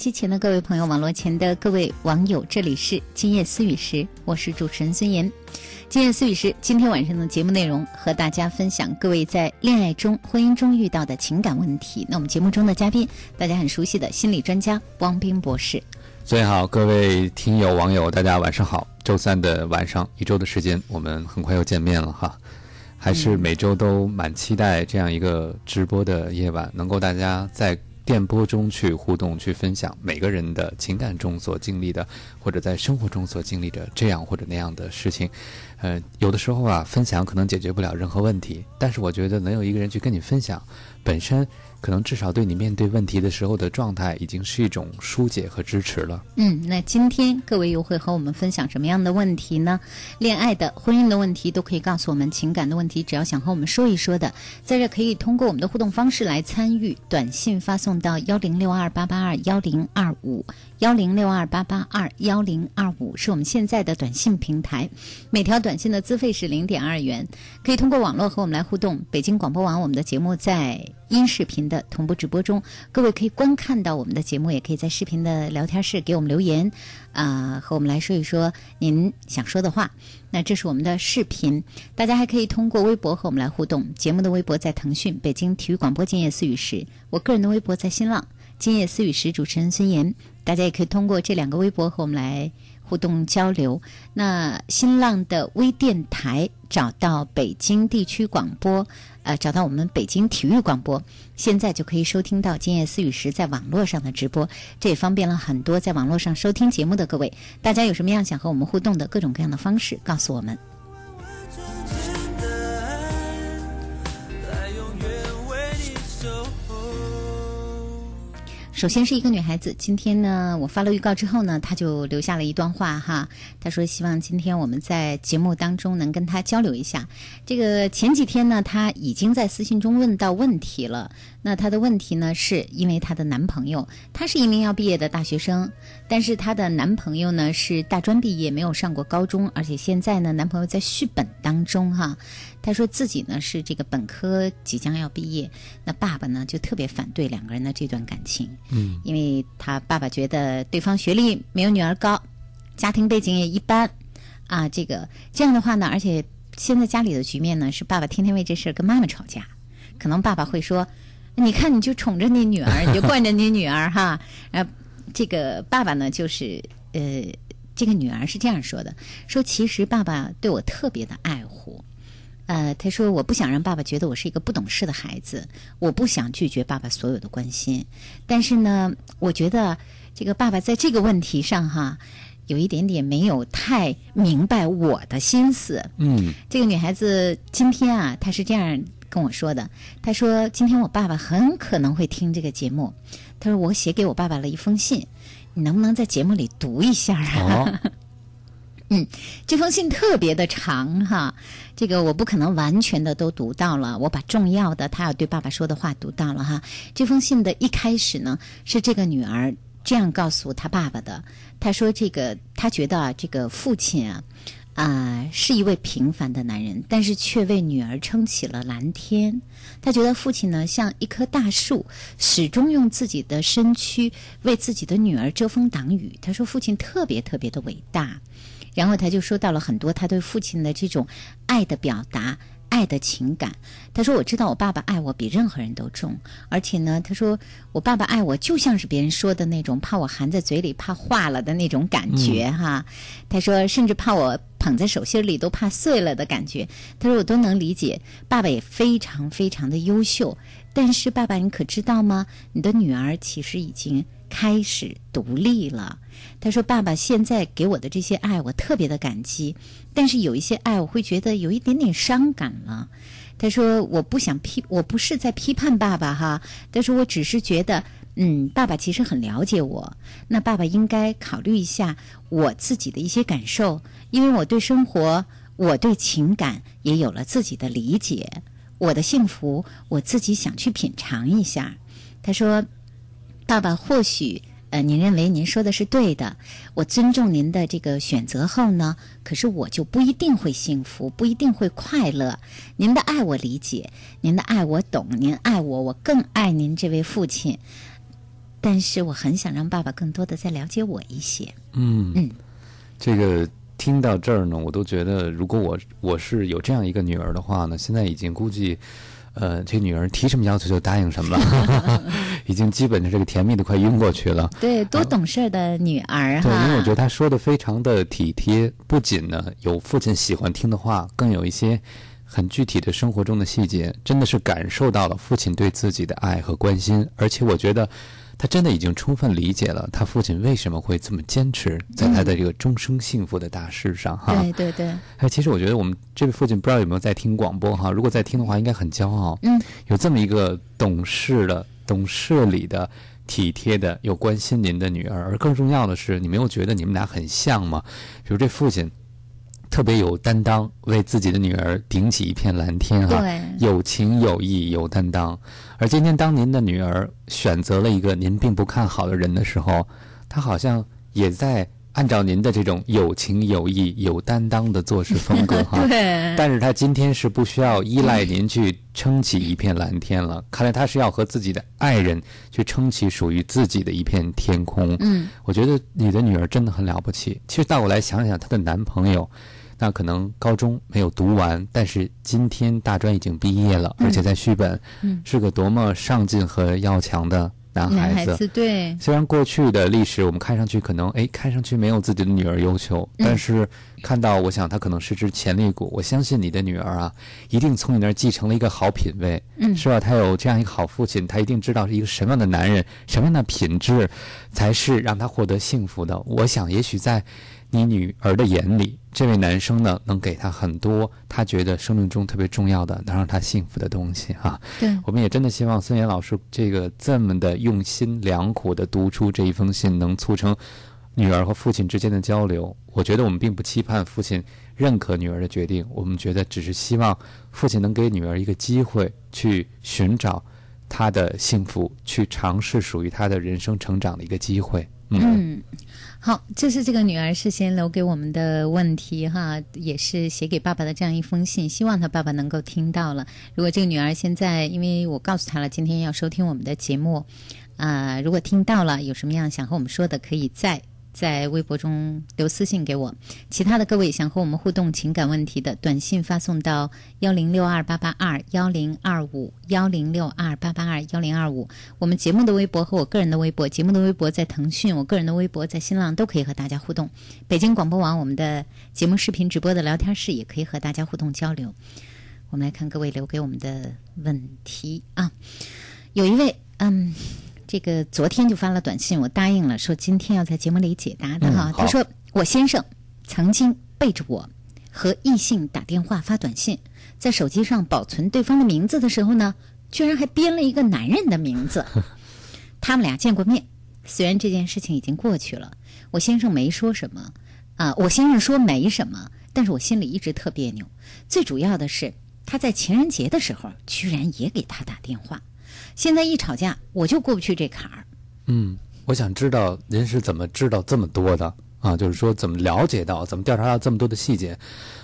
机前的各位朋友，网络前的各位网友，这里是今夜思语时，我是主持人孙岩。今夜思语时，今天晚上的节目内容和大家分享各位在恋爱中、婚姻中遇到的情感问题。那我们节目中的嘉宾，大家很熟悉的心理专家汪斌博士。最好，各位听友网友，大家晚上好。周三的晚上，一周的时间，我们很快又见面了哈。还是每周都蛮期待这样一个直播的夜晚，能够大家在。电波中去互动，去分享每个人的情感中所经历的，或者在生活中所经历的这样或者那样的事情。呃，有的时候啊，分享可能解决不了任何问题，但是我觉得能有一个人去跟你分享，本身。可能至少对你面对问题的时候的状态，已经是一种疏解和支持了。嗯，那今天各位又会和我们分享什么样的问题呢？恋爱的、婚姻的问题都可以告诉我们，情感的问题只要想和我们说一说的，在这可以通过我们的互动方式来参与，短信发送到幺零六二八八二幺零二五。幺零六二八八二幺零二五是我们现在的短信平台，每条短信的资费是零点二元，可以通过网络和我们来互动。北京广播网我们的节目在音视频的同步直播中，各位可以观看到我们的节目，也可以在视频的聊天室给我们留言，啊，和我们来说一说您想说的话。那这是我们的视频，大家还可以通过微博和我们来互动。节目的微博在腾讯北京体育广播今夜思语时，我个人的微博在新浪今夜思语时，主持人孙岩。大家也可以通过这两个微博和我们来互动交流。那新浪的微电台找到北京地区广播，呃，找到我们北京体育广播，现在就可以收听到《今夜思雨时》在网络上的直播，这也方便了很多在网络上收听节目的各位。大家有什么样想和我们互动的各种各样的方式，告诉我们。首先是一个女孩子，今天呢，我发了预告之后呢，她就留下了一段话哈。她说希望今天我们在节目当中能跟她交流一下。这个前几天呢，她已经在私信中问到问题了。那她的问题呢，是因为她的男朋友，她是一名要毕业的大学生，但是她的男朋友呢是大专毕业，没有上过高中，而且现在呢，男朋友在续本当中哈。他说自己呢是这个本科即将要毕业，那爸爸呢就特别反对两个人的这段感情，嗯，因为他爸爸觉得对方学历没有女儿高，家庭背景也一般，啊，这个这样的话呢，而且现在家里的局面呢是爸爸天天为这事儿跟妈妈吵架，可能爸爸会说，你看你就宠着你女儿，你就惯着你女儿哈，呃，这个爸爸呢就是呃。这个女儿是这样说的：“说其实爸爸对我特别的爱护，呃，他说我不想让爸爸觉得我是一个不懂事的孩子，我不想拒绝爸爸所有的关心，但是呢，我觉得这个爸爸在这个问题上哈，有一点点没有太明白我的心思。嗯，这个女孩子今天啊，她是这样跟我说的：她说今天我爸爸很可能会听这个节目，她说我写给我爸爸了一封信。”你能不能在节目里读一下啊？嗯，这封信特别的长哈，这个我不可能完全的都读到了，我把重要的他要对爸爸说的话读到了哈。这封信的一开始呢，是这个女儿这样告诉他爸爸的，他说：“这个他觉得啊，这个父亲啊。”啊，是一位平凡的男人，但是却为女儿撑起了蓝天。他觉得父亲呢像一棵大树，始终用自己的身躯为自己的女儿遮风挡雨。他说父亲特别特别的伟大，然后他就说到了很多他对父亲的这种爱的表达。爱的情感，他说：“我知道我爸爸爱我比任何人都重，而且呢，他说我爸爸爱我就像是别人说的那种，怕我含在嘴里怕化了的那种感觉哈。他说，甚至怕我捧在手心里都怕碎了的感觉。他说我都能理解。爸爸也非常非常的优秀，但是爸爸，你可知道吗？你的女儿其实已经。”开始独立了，他说：“爸爸现在给我的这些爱，我特别的感激。但是有一些爱，我会觉得有一点点伤感了。”他说：“我不想批，我不是在批判爸爸哈，但是我只是觉得，嗯，爸爸其实很了解我。那爸爸应该考虑一下我自己的一些感受，因为我对生活，我对情感也有了自己的理解。我的幸福，我自己想去品尝一下。”他说。爸爸，或许呃，您认为您说的是对的，我尊重您的这个选择后呢，可是我就不一定会幸福，不一定会快乐。您的爱我理解，您的爱我懂，您爱我，我更爱您这位父亲。但是我很想让爸爸更多的再了解我一些。嗯嗯，这个听到这儿呢，我都觉得，如果我我是有这样一个女儿的话呢，现在已经估计。呃，这女儿提什么要求就答应什么了，已经基本的这个甜蜜的快晕过去了。对，多懂事的女儿哈。对，因为我觉得她说的非常的体贴，不仅呢有父亲喜欢听的话，更有一些很具体的生活中的细节，真的是感受到了父亲对自己的爱和关心，而且我觉得。他真的已经充分理解了他父亲为什么会这么坚持在他的这个终生幸福的大事上哈。对对对。哎，其实我觉得我们这位父亲不知道有没有在听广播哈？如果在听的话，应该很骄傲。嗯。有这么一个懂事的、懂事理的、体贴的、又关心您的女儿，而更重要的是，你没有觉得你们俩很像吗？比如这父亲。特别有担当，为自己的女儿顶起一片蓝天哈，有情有义有担当。而今天，当您的女儿选择了一个您并不看好的人的时候，她好像也在。按照您的这种有情有义、有担当的做事风格哈，对。但是她今天是不需要依赖您去撑起一片蓝天了。看来她是要和自己的爱人去撑起属于自己的一片天空。嗯，我觉得你的女儿真的很了不起。其实倒过来想想，她的男朋友，那可能高中没有读完，但是今天大专已经毕业了，而且在续本，是个多么上进和要强的。男孩子对，虽然过去的历史我们看上去可能哎看上去没有自己的女儿优秀，但是看到我想他可能是只潜力股。我相信你的女儿啊，一定从你那儿继承了一个好品味，嗯，是吧？他有这样一个好父亲，他一定知道是一个什么样的男人，什么样的品质才是让他获得幸福的。我想也许在。你女儿的眼里，这位男生呢，能给她很多她觉得生命中特别重要的，能让她幸福的东西哈。对，我们也真的希望孙岩老师这个这么的用心良苦的读出这一封信，能促成女儿和父亲之间的交流。我觉得我们并不期盼父亲认可女儿的决定，我们觉得只是希望父亲能给女儿一个机会，去寻找她的幸福，去尝试属于她的人生成长的一个机会。嗯。好，这是这个女儿事先留给我们的问题哈，也是写给爸爸的这样一封信，希望他爸爸能够听到了。如果这个女儿现在，因为我告诉她了今天要收听我们的节目，啊、如果听到了，有什么样想和我们说的，可以在在微博中留私信给我。其他的各位想和我们互动情感问题的，短信发送到幺零六二八八二幺零二五幺零六二八八二幺零二五。我们节目的微博和我个人的微博，节目的微博在腾讯，我个人的微博在新浪都可以和大家互动。北京广播网我们的节目视频直播的聊天室也可以和大家互动交流。我们来看各位留给我们的问题啊，有一位嗯。这个昨天就发了短信，我答应了，说今天要在节目里解答的哈。嗯他说我先生曾经背着我和异性打电话发短信，在手机上保存对方的名字的时候呢，居然还编了一个男人的名字。他们俩见过面，虽然这件事情已经过去了，我先生没说什么啊，我先生说没什么，但是我心里一直特别扭。最主要的是，他在情人节的时候居然也给他打电话。现在一吵架，我就过不去这坎儿。嗯，我想知道您是怎么知道这么多的啊？就是说怎么了解到，怎么调查到这么多的细节？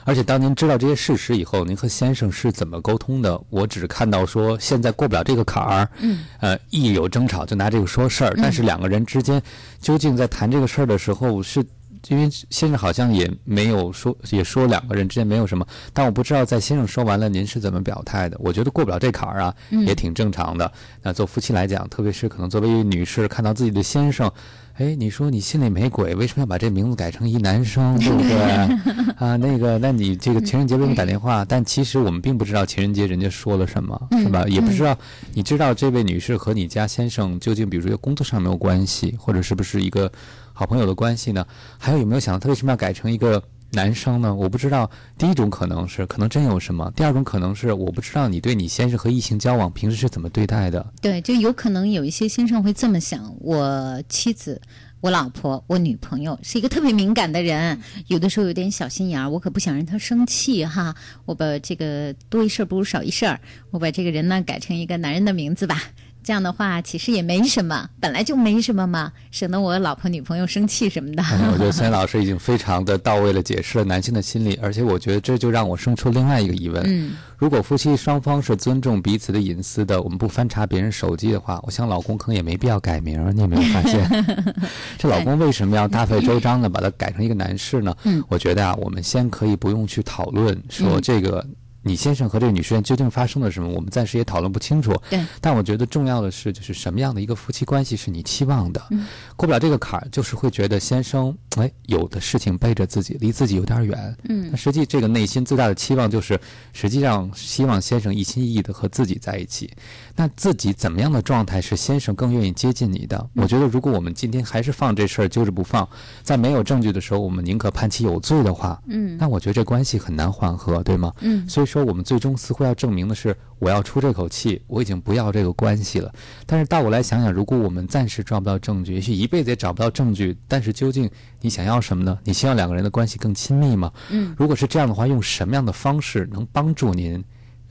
而且当您知道这些事实以后，您和先生是怎么沟通的？我只是看到说现在过不了这个坎儿，嗯，呃，一有争吵就拿这个说事儿，但是两个人之间究竟在谈这个事儿的时候是。因为先生好像也没有说，也说两个人之间没有什么，但我不知道在先生说完了，您是怎么表态的？我觉得过不了这坎儿啊，也挺正常的。那做夫妻来讲，特别是可能作为一位女士，看到自己的先生，哎，你说你心里没鬼，为什么要把这名字改成一男生，对不对？啊，那个，那你这个情人节为什么打电话？但其实我们并不知道情人节人家说了什么，是吧？也不知道，你知道这位女士和你家先生究竟，比如说工作上没有关系，或者是不是一个好朋友的关系呢？还有有没有想到他为什么要改成一个？男生呢？我不知道。第一种可能是可能真有什么；第二种可能是我不知道你对你先生和异性交往平时是怎么对待的。对，就有可能有一些先生会这么想：我妻子、我老婆、我女朋友是一个特别敏感的人，有的时候有点小心眼儿，我可不想让她生气哈。我把这个多一事不如少一事儿，我把这个人呢改成一个男人的名字吧。这样的话，其实也没什么，本来就没什么嘛，省得我老婆女朋友生气什么的。哎我觉得孙老师已经非常的到位了，解释了男性的心理，而且我觉得这就让我生出另外一个疑问：嗯，如果夫妻双方是尊重彼此的隐私的，我们不翻查别人手机的话，我想老公可能也没必要改名。你有没有发现？这老公为什么要大费周章的把它改成一个男士呢？嗯，我觉得啊，我们先可以不用去讨论说这个。你先生和这个女士究竟发生了什么？我们暂时也讨论不清楚。对，但我觉得重要的是，就是什么样的一个夫妻关系是你期望的？嗯过不了这个坎儿，就是会觉得先生哎有的事情背着自己，离自己有点远。嗯那实际这个内心最大的期望就是，实际上希望先生一心一意的和自己在一起。那自己怎么样的状态是先生更愿意接近你的？我觉得，如果我们今天还是放这事儿揪着不放，在没有证据的时候，我们宁可判其有罪的话，嗯那我觉得这关系很难缓和，对吗？嗯所以说，说我们最终似乎要证明的是，我要出这口气，我已经不要这个关系了。但是倒过来想想，如果我们暂时抓不到证据，也许一辈子也找不到证据，但是究竟你想要什么呢？你希望两个人的关系更亲密吗？嗯如果是这样的话，用什么样的方式能帮助您？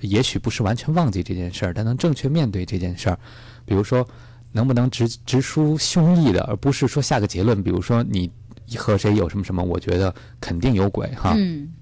也许不是完全忘记这件事儿，但能正确面对这件事儿。比如说，能不能直直抒胸臆的，而不是说下个结论？比如说，你和谁有什么什么？我觉得肯定有鬼哈。嗯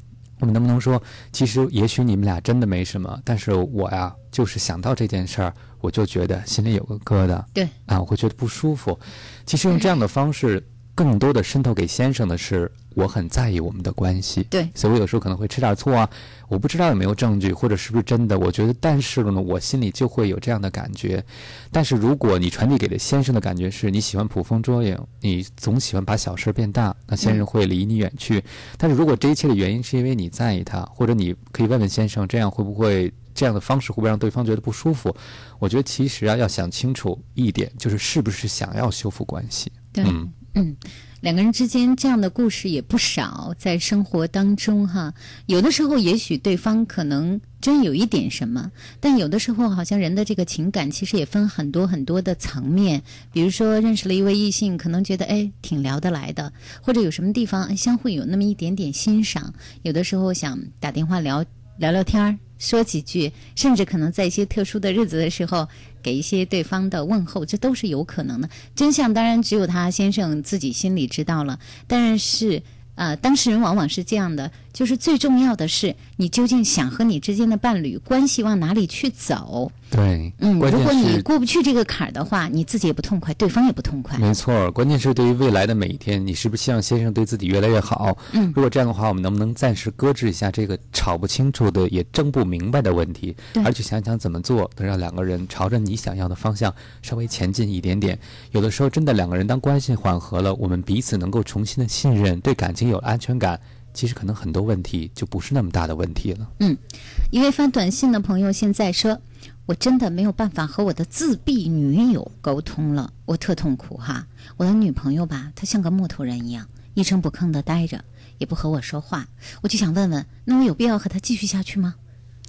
我们能不能说，其实也许你们俩真的没什么，但是我呀，就是想到这件事儿，我就觉得心里有个疙瘩，对啊，我会觉得不舒服。其实用这样的方式，更多的渗透给先生的是，我很在意我们的关系。对所以我有时候可能会吃点醋啊，我不知道有没有证据，或者是不是真的。我觉得，但是呢，我心里就会有这样的感觉。但是如果你传递给了先生的感觉是你喜欢捕风捉影，你总喜欢把小事变大，那先生会离你远去。但是如果这一切的原因是因为你在意他，或者你可以问问先生，这样会不会这样的方式会不会让对方觉得不舒服？我觉得其实啊，要想清楚一点，就是是不是想要修复关系。对嗯嗯，两个人之间这样的故事也不少，在生活当中哈，有的时候也许对方可能真有一点什么，但有的时候好像人的这个情感其实也分很多很多的层面。比如说认识了一位异性，可能觉得哎挺聊得来的，或者有什么地方相互有那么一点点欣赏，有的时候想打电话聊聊聊天儿。说几句，甚至可能在一些特殊的日子的时候，给一些对方的问候，这都是有可能的。真相当然只有他先生自己心里知道了，但是。呃，当事人往往是这样的，就是最重要的是，你究竟想和你之间的伴侣关系往哪里去走？对，嗯，如果你过不去这个坎儿的话，你自己也不痛快，对方也不痛快。没错，关键是对于未来的每一天，你是不是希望先生对自己越来越好？嗯如果这样的话，我们能不能暂时搁置一下这个吵不清楚的、也争不明白的问题对，而去想想怎么做，能让两个人朝着你想要的方向稍微前进一点点？有的时候，真的两个人当关系缓和了，我们彼此能够重新的信任，对感情有了安全感，其实可能很多问题就不是那么大的问题了。嗯一位发短信的朋友现在说：“我真的没有办法和我的自闭女友沟通了，我特痛苦哈。我的女朋友吧，她像个木头人一样，一声不吭的呆着，也不和我说话。我就想问问，那我有必要和她继续下去吗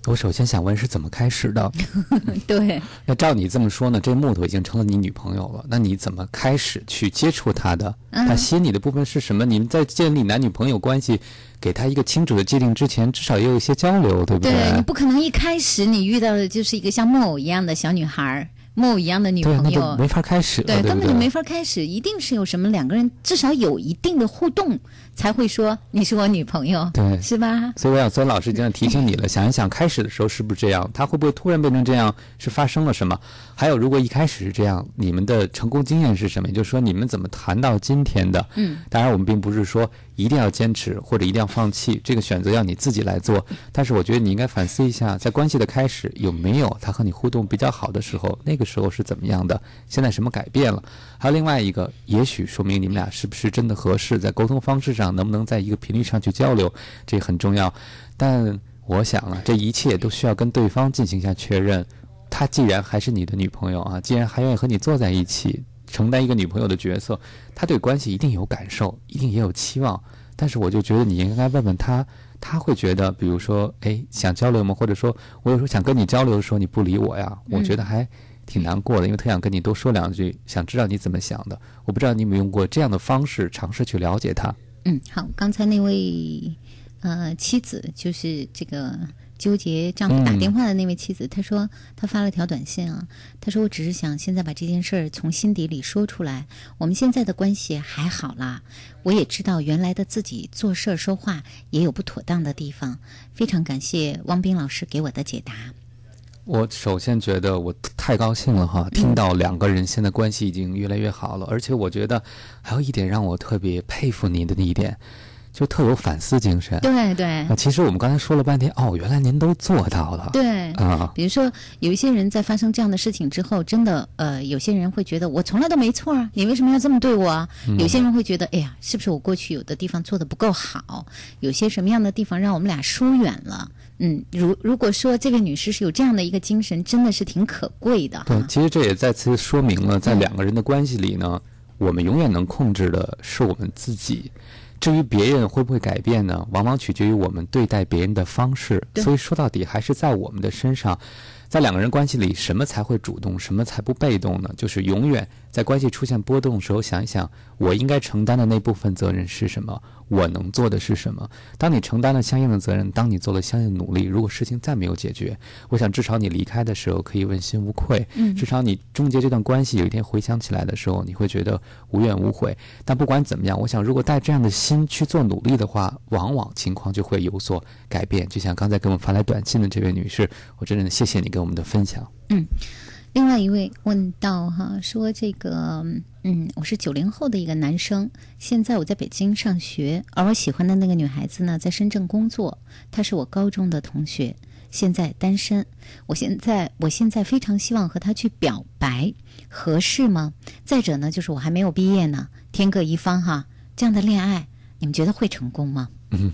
我首先想问是怎么开始的？？” 对，那照你这么说呢，这木头已经成了你女朋友了，那你怎么开始去接触她的？嗯她吸引你的部分是什么？你们在建立男女朋友关系，给她一个清楚的界定之前，至少也有一些交流，对不对你不可能一开始你遇到的就是一个像木偶一样的小女孩，木偶一样的女，朋友，没法开始，对，对对？根本就没法开始，一定是有什么两个人至少有一定的互动，才会说你是我女朋友，对是吧？所以我想，孙老师经常提醒你了，想一想开始的时候是不是这样？他会不会突然变成这样？是发生了什么？还有，如果一开始是这样，你们的成功经验是什么？也就是说，你们怎么谈到今天的？嗯，当然，我们并不是说一定要坚持或者一定要放弃，这个选择要你自己来做。但是，我觉得你应该反思一下，在关系的开始有没有他和你互动比较好的时候，那个时候是怎么样的？现在什么改变了？还有另外一个，也许说明你们俩是不是真的合适，在沟通方式上能不能在一个频率上去交流，这很重要。但我想啊，这一切都需要跟对方进行一下确认。她既然还是你的女朋友啊，既然还愿意和你坐在一起，承担一个女朋友的角色，她对关系一定有感受，一定也有期望。但是我就觉得你应该问问她，她会觉得，比如说，哎，想交流吗？或者说我有时候想跟你交流的时候，你不理我呀，我觉得还挺难过的，因为特想跟你多说两句，想知道你怎么想的。我不知道你有没有用过这样的方式尝试去了解他。嗯，好，刚才那位呃妻子就是这个纠结丈夫打嗯电话的那位妻子，她说她发了条短信啊，她说我只是想现在把这件事儿从心底里说出来，我们现在的关系还好啦，我也知道原来的自己做事儿说话也有不妥当的地方，非常感谢汪斌老师给我的解答。我首先觉得我太高兴了哈，听到两个人现在关系已经越来越好了，而且我觉得还有一点让我特别佩服您的一点，就特有反思精神。对对啊，其实我们刚才说了半天，哦，原来您都做到了。对，啊，比如说，有一些人在发生这样的事情之后，真的，呃，有些人会觉得我从来都没错啊，你为什么要这么对我啊？有些人会觉得，哎呀，是不是我过去有的地方做的不够好？有些什么样的地方让我们俩疏远了？嗯，如如果说这个女士是有这样的一个精神，真的是挺可贵的对，其实这也再次说明了，在两个人的关系里呢，我们永远能控制的是我们自己。至于别人会不会改变呢？往往取决于我们对待别人的方式。所以说到底还是在我们的身上。在两个人关系里，什么才会主动，什么才不被动呢？就是永远在关系出现波动的时候，想一想，我应该承担的那部分责任是什么？我能做的是什么？当你承担了相应的责任，当你做了相应的努力，如果事情再没有解决，我想至少你离开的时候可以问心无愧。嗯至少你终结这段关系，有一天回想起来的时候，你会觉得无怨无悔。但不管怎么样，我想如果带这样的心去做努力的话，往往情况就会有所改变。就像刚才给我们发来短信的这位女士，我真的谢谢你给我们的分享。另外一位问到哈，说这个，嗯，我是九零后的一个男生，现在我在北京上学，而我喜欢的那个女孩子呢，在深圳工作，她是我高中的同学，现在单身。我现在，我现在非常希望和她去表白，合适吗？再者呢，就是我还没有毕业呢，天各一方哈，这样的恋爱，你们觉得会成功吗？嗯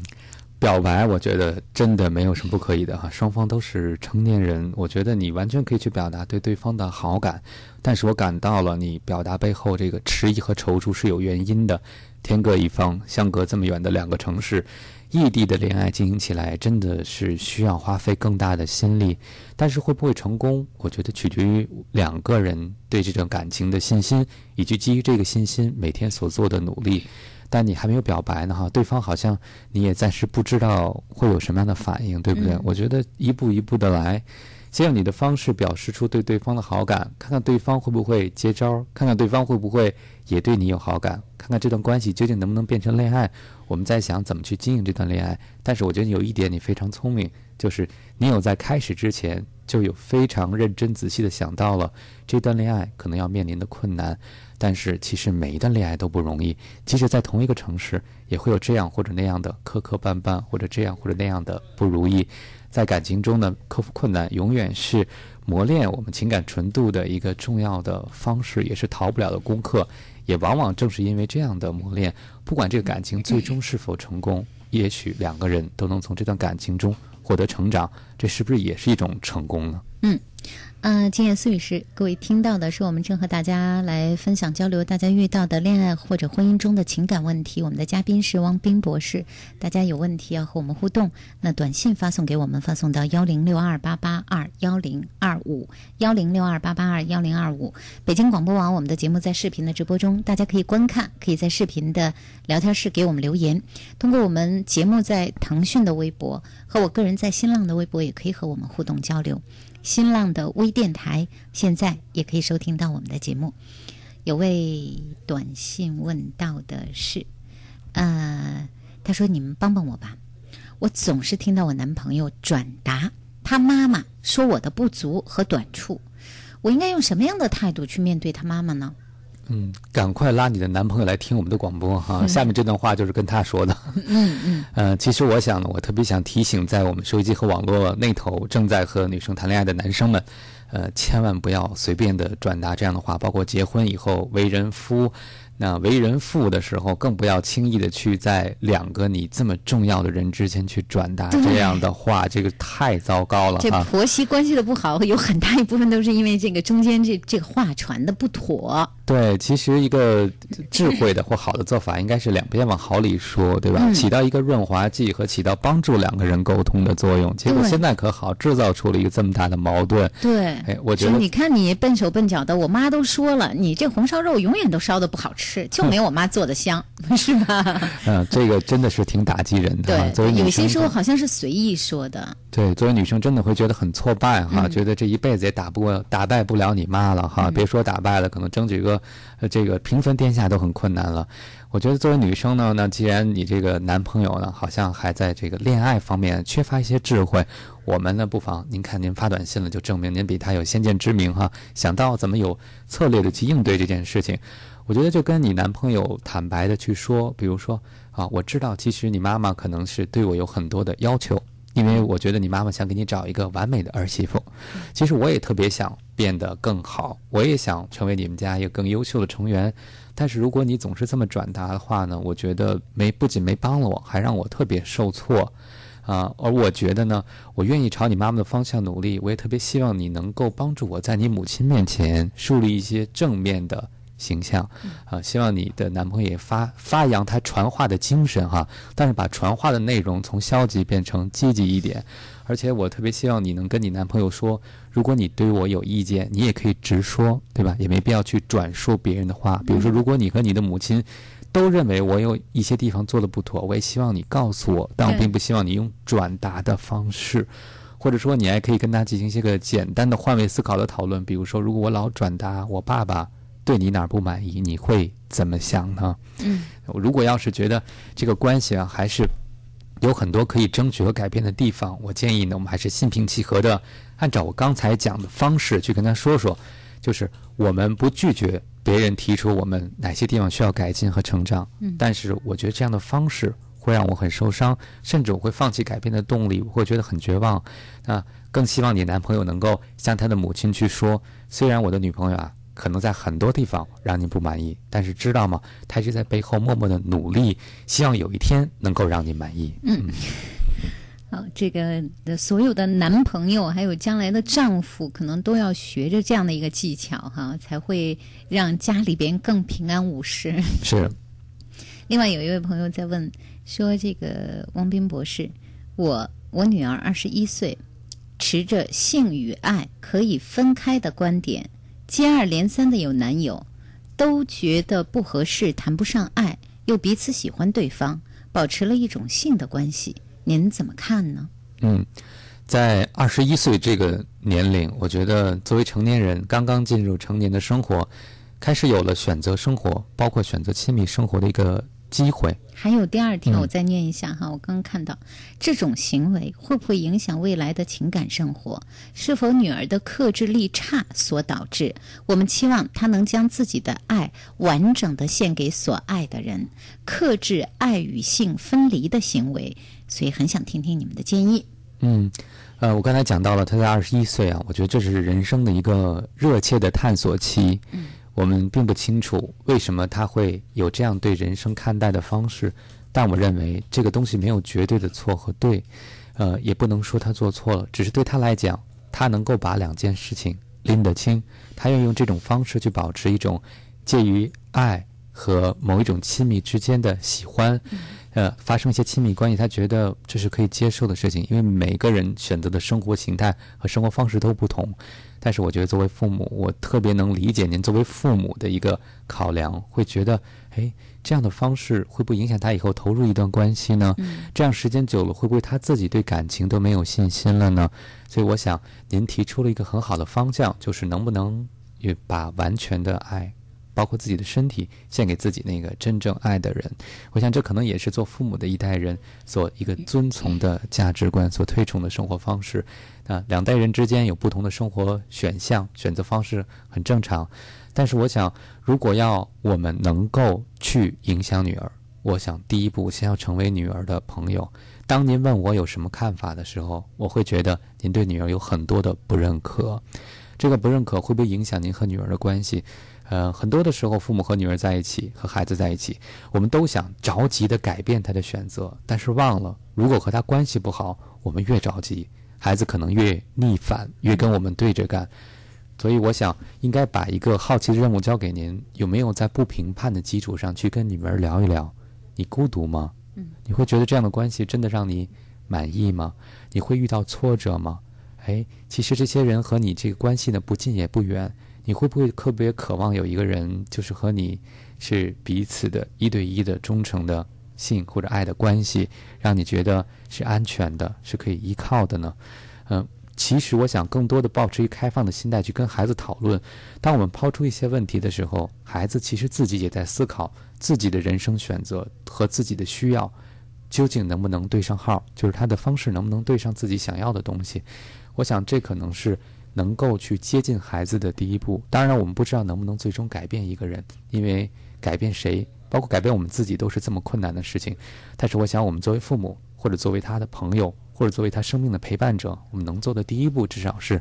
表白，我觉得真的没有什么不可以的哈，双方都是成年人，我觉得你完全可以去表达对对方的好感，但是我感到了你表达背后这个迟疑和踌躇是有原因的。天各一方，相隔这么远的两个城市，异地的恋爱进行起来真的是需要花费更大的心力，但是会不会成功，我觉得取决于两个人对这段感情的信心，以及基于这个信心每天所做的努力。但你还没有表白呢哈，对方好像你也暂时不知道会有什么样的反应，对不对？嗯我觉得一步一步的来，先用你的方式表示出对对方的好感，看看对方会不会接招，看看对方会不会也对你有好感，看看这段关系究竟能不能变成恋爱。我们在想怎么去经营这段恋爱。但是我觉得有一点你非常聪明，就是你有在开始之前就有非常认真仔细的想到了这段恋爱可能要面临的困难。但是其实每一段恋爱都不容易，即使在同一个城市，也会有这样或者那样的磕磕绊绊，或者这样或者那样的不如意。在感情中呢，克服困难永远是磨练我们情感纯度的一个重要的方式，也是逃不了的功课。也往往正是因为这样的磨练，不管这个感情最终是否成功，也许两个人都能从这段感情中获得成长，这是不是也是一种成功呢？嗯，嗯今夜思语是各位听到的是我们正和大家来分享交流大家遇到的恋爱或者婚姻中的情感问题。我们的嘉宾是汪斌博士，大家有问题要和我们互动，那短信发送给我们，发送到幺零六二八八二幺零二五幺零六二八八二幺零二五。北京广播网我们的节目在视频的直播中，大家可以观看，可以在视频的聊天室给我们留言。通过我们节目在腾讯的微博和我个人在新浪的微博，也可以和我们互动交流。新浪的微电台现在也可以收听到我们的节目。有位短信问到的是，呃，他说：“你们帮帮我吧，我总是听到我男朋友转达他妈妈说我的不足和短处，我应该用什么样的态度去面对他妈妈呢？”嗯，赶快拉你的男朋友来听我们的广播哈。下面这段话就是跟他说的。嗯嗯 呃，其实我想呢，我特别想提醒在我们收音机和网络那头正在和女生谈恋爱的男生们，呃，千万不要随便的转达这样的话，包括结婚以后为人夫。那为人父的时候，更不要轻易的去在两个你这么重要的人之间去转达这样的话，这个太糟糕了这。婆媳关系的不好，有很大一部分都是因为这个中间这这个话传的不妥。对，其实一个智慧的或好的做法，应该是两边往好里说，对吧？嗯起到一个润滑剂和起到帮助两个人沟通的作用。结果现在可好，制造出了一个这么大的矛盾。对，哎，我觉得你看你笨手笨脚的，我妈都说了，你这红烧肉永远都烧的不好吃，就没我妈做的香，是吧？嗯，这个真的是挺打击人的哈。作为对，有些时候好像是随意说的，对，作为女生真的会觉得很挫败哈，嗯觉得这一辈子也打不过、打败不了你妈了哈。嗯别说打败了，可能争取个呃这个平分天下都很困难了。我觉得作为女生呢，那既然你这个男朋友呢，好像还在这个恋爱方面缺乏一些智慧，我们呢不妨您看您发短信了，就证明您比他有先见之明哈，想到怎么有策略的去应对这件事情。我觉得就跟你男朋友坦白的去说，比如说啊，我知道其实你妈妈可能是对我有很多的要求，因为我觉得你妈妈想给你找一个完美的儿媳妇。其实我也特别想变得更好，我也想成为你们家一个更优秀的成员。但是如果你总是这么转达的话呢，我觉得没不仅没帮了我，还让我特别受挫。啊，而我觉得呢，我愿意朝你妈妈的方向努力，我也特别希望你能够帮助我在你母亲面前树立一些正面的形象，啊，希望你的男朋友也发发扬他传话的精神哈，但是把传话的内容从消极变成积极一点，而且我特别希望你能跟你男朋友说，如果你对我有意见，你也可以直说，对吧？也没必要去转述别人的话，比如说，如果你和你的母亲。都认为我有一些地方做的不妥，我也希望你告诉我，但我并不希望你用转达的方式，或者说你还可以跟他进行一些个简单的换位思考的讨论，比如说，如果我老转达我爸爸对你哪儿不满意，你会怎么想呢？嗯，如果要是觉得这个关系啊还是有很多可以争取和改变的地方，我建议呢，我们还是心平气和的，按照我刚才讲的方式去跟他说说，就是我们不拒绝别人提出我们哪些地方需要改进和成长，嗯但是我觉得这样的方式会让我很受伤，甚至我会放弃改变的动力，我会觉得很绝望。那更希望你男朋友能够向他的母亲去说，虽然我的女朋友啊。可能在很多地方让您不满意，但是知道吗？他是在背后默默的努力，希望有一天能够让你满意。嗯好，这个的所有的男朋友还有将来的丈夫，可能都要学着这样的一个技巧哈，才会让家里边更平安无事。是，另外有一位朋友在问说：“这个汪斌博士，我我女儿二十一岁，持着性与爱可以分开的观点，接二连三的有男友，都觉得不合适，谈不上爱，又彼此喜欢对方，保持了一种性的关系，您怎么看呢？嗯，在二十一岁这个年龄，我觉得作为成年人，刚刚进入成年的生活，开始有了选择生活，包括选择亲密生活的一个机会。还有第二条，嗯我再念一下哈。我刚刚看到，这种行为会不会影响未来的情感生活？是否女儿的克制力差所导致？我们期望她能将自己的爱完整的献给所爱的人，克制爱与性分离的行为。所以很想听听你们的建议。嗯，呃，我刚才讲到了他在二十一岁啊，我觉得这是人生的一个热切的探索期。嗯，我们并不清楚为什么他会有这样对人生看待的方式，但我认为这个东西没有绝对的错和对，呃，也不能说他做错了，只是对他来讲，他能够把两件事情拎得清，他愿意用这种方式去保持一种介于爱和某一种亲密之间的喜欢。呃，发生一些亲密关系，他觉得这是可以接受的事情，因为每个人选择的生活形态和生活方式都不同。但是，我觉得作为父母，我特别能理解您作为父母的一个考量，会觉得，哎，这样的方式会不会影响他以后投入一段关系呢？这样时间久了，会不会他自己对感情都没有信心了呢？所以，我想您提出了一个很好的方向，就是能不能也把完全的爱。包括自己的身体献给自己那个真正爱的人，我想这可能也是做父母的一代人所一个遵从的价值观，所推崇的生活方式。啊，两代人之间有不同的生活选项、选择方式很正常。但是，我想，如果要我们能够去影响女儿，我想第一步先要成为女儿的朋友。当您问我有什么看法的时候，我会觉得您对女儿有很多的不认可。这个不认可会不会影响您和女儿的关系？呃，很多的时候，父母和女儿在一起，和孩子在一起，我们都想着急的改变他的选择，但是忘了，如果和他关系不好，我们越着急，孩子可能越逆反，越跟我们对着干。所以，我想应该把一个好奇的任务交给您，有没有在不评判的基础上去跟女儿聊一聊？你孤独吗？嗯，你会觉得这样的关系真的让你满意吗？你会遇到挫折吗？哎，其实这些人和你这个关系呢，不近也不远。你会不会特别渴望有一个人，就是和你是彼此的一对一的忠诚的性或者爱的关系，让你觉得是安全的，是可以依靠的呢？嗯、其实我想更多的保持一开放的心态去跟孩子讨论。当我们抛出一些问题的时候，孩子其实自己也在思考自己的人生选择和自己的需要究竟能不能对上号，就是他的方式能不能对上自己想要的东西。我想这可能是能够去接近孩子的第一步。当然，我们不知道能不能最终改变一个人，因为改变谁，包括改变我们自己，都是这么困难的事情。但是，我想我们作为父母，或者作为他的朋友，或者作为他生命的陪伴者，我们能做的第一步，至少是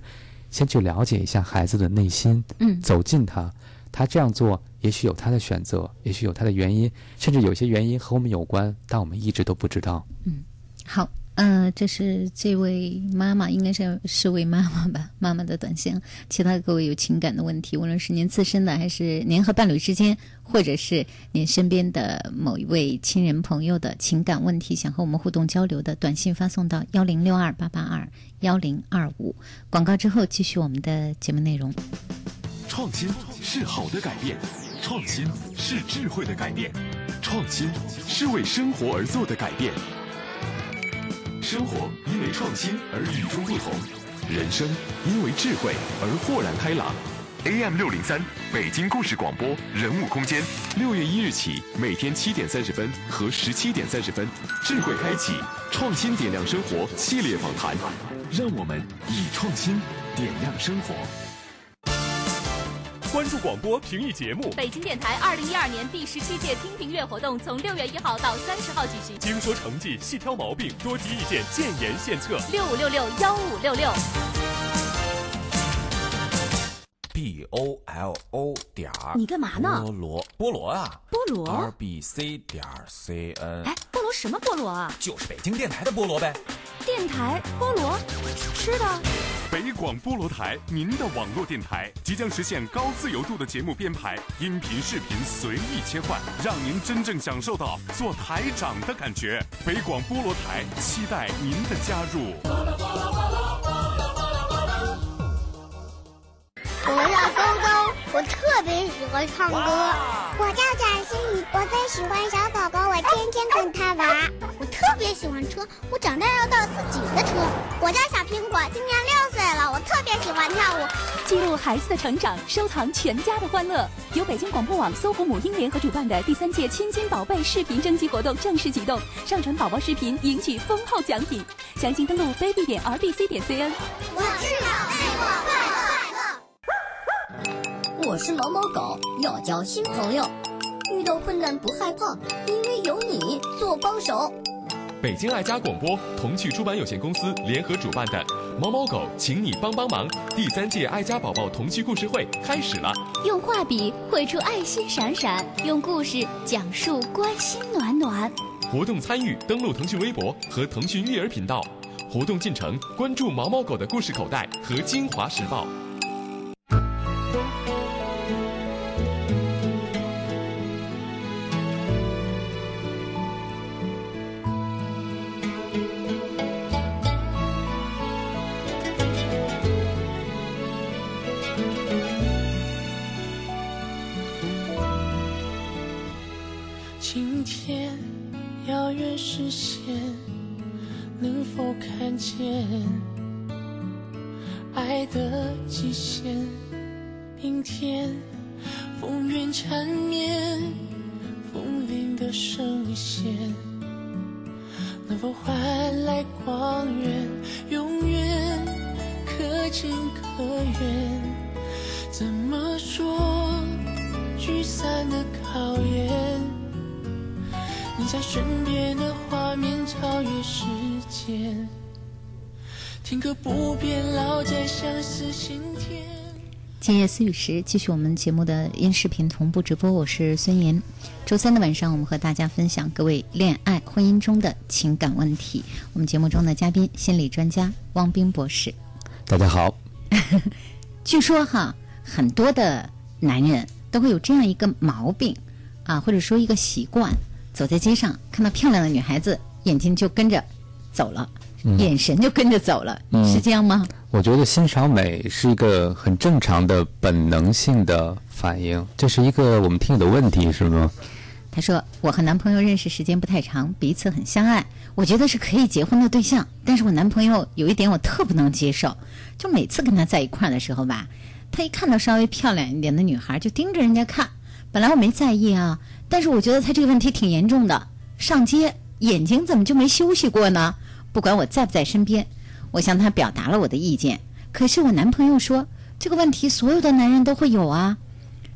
先去了解一下孩子的内心，嗯走近他。他这样做，也许有他的选择，也许有他的原因，甚至有些原因和我们有关，但我们一直都不知道。嗯好，呃，这是这位妈妈，应该是是位妈妈吧？妈妈的短信。其他各位有情感的问题，无论是您自身的，还是您和伴侣之间，或者是您身边的某一位亲人朋友的情感问题，想和我们互动交流的，短信发送到幺零六二八八二幺零二五。广告之后继续我们的节目内容。创新是好的改变，创新是智慧的改变，创新是为生活而做的改变。生活因为创新而与众不同，人生因为智慧而豁然开朗。AM 六零三，北京故事广播人物空间，六月一日起，每天七点三十分和十七点三十分，智慧开启，创新点亮生活系列访谈，让我们以创新点亮生活。关注广播评议节目，北京电台二零一二年第十七届听评月活动从六月一号到三十号举行。精说成绩，细挑毛病，多提意见，建言献策。六五六六幺五六六。B o l o 点儿，你干嘛呢菠萝，菠萝啊，菠萝 r b c 点 c n，哎，菠萝什么菠萝啊？就是北京电台的菠萝呗。电台菠萝，吃的。北广菠萝台，您的网络电台即将实现高自由度的节目编排，音频、视频随意切换，让您真正享受到做台长的感觉。北广菠萝台，期待您的加入。我叫高高我特别喜欢唱歌。我叫贾欣怡，我最喜欢小狗狗，我天天跟它玩。我特别喜欢车，我长大要造自己的车。我叫小苹果，今年六岁了，我特别喜欢跳舞。记录孩子的成长，收藏全家的欢乐。由北京广播网、搜狐母婴联合主办的第三届亲亲宝贝视频征集活动正式启动，上传宝宝视频赢取丰厚奖品。详情登录 baby 点 rbc 点 cn。我是宝贝。我是毛毛狗，要交新朋友，遇到困难不害怕，因为有你做帮手。北京爱家广播、童趣出版有限公司联合主办的“毛毛狗，请你帮帮忙”第三届爱家宝宝童趣故事会开始了。用画笔绘出爱心闪闪，用故事讲述关心暖暖。活动参与登录腾讯微博和腾讯育儿频道。活动进程关注毛毛狗的故事口袋和京华时报。爱的极限？明天风云缠绵，风铃的声线，能否换来光源？永远可近可远？怎么说聚散的考验？你在身边的画面超越时间，听歌不变，老在相思心田。今夜思雨时，继续我们节目的音视频同步直播。我是孙岩。周三的晚上，我们和大家分享各位恋爱、婚姻中的情感问题。我们节目中的嘉宾，心理专家汪冰博士。大家好。据说哈，很多的男人都会有这样一个毛病啊，或者说一个习惯。走在街上，看到漂亮的女孩子，眼睛就跟着走了，嗯、眼神就跟着走了，嗯、是这样吗？我觉得欣赏美是一个很正常的本能性的反应，这是一个我们听友的问题，是吗？他说：“我和男朋友认识时间不太长，彼此很相爱，我觉得是可以结婚的对象。但是我男朋友有一点我特不能接受，就每次跟他在一块儿的时候吧，他一看到稍微漂亮一点的女孩，就盯着人家看。本来我没在意啊。”但是我觉得他这个问题挺严重的，上街眼睛怎么就没休息过呢？不管我在不在身边，我向他表达了我的意见。可是我男朋友说，这个问题所有的男人都会有啊，